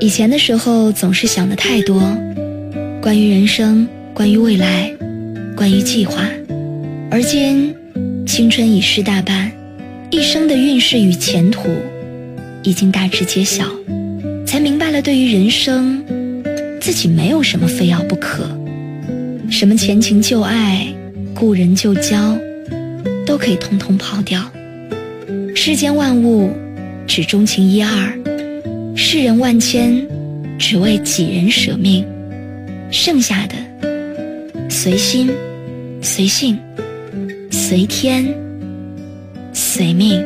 以前的时候总是想的太多，关于人生，关于未来，关于计划。而今，青春已逝大半，一生的运势与前途已经大致揭晓，才明白了，对于人生，自己没有什么非要不可，什么前情旧爱、故人旧交，都可以通通抛掉。世间万物，只钟情一二。世人万千，只为几人舍命，剩下的随心、随性、随天、随命。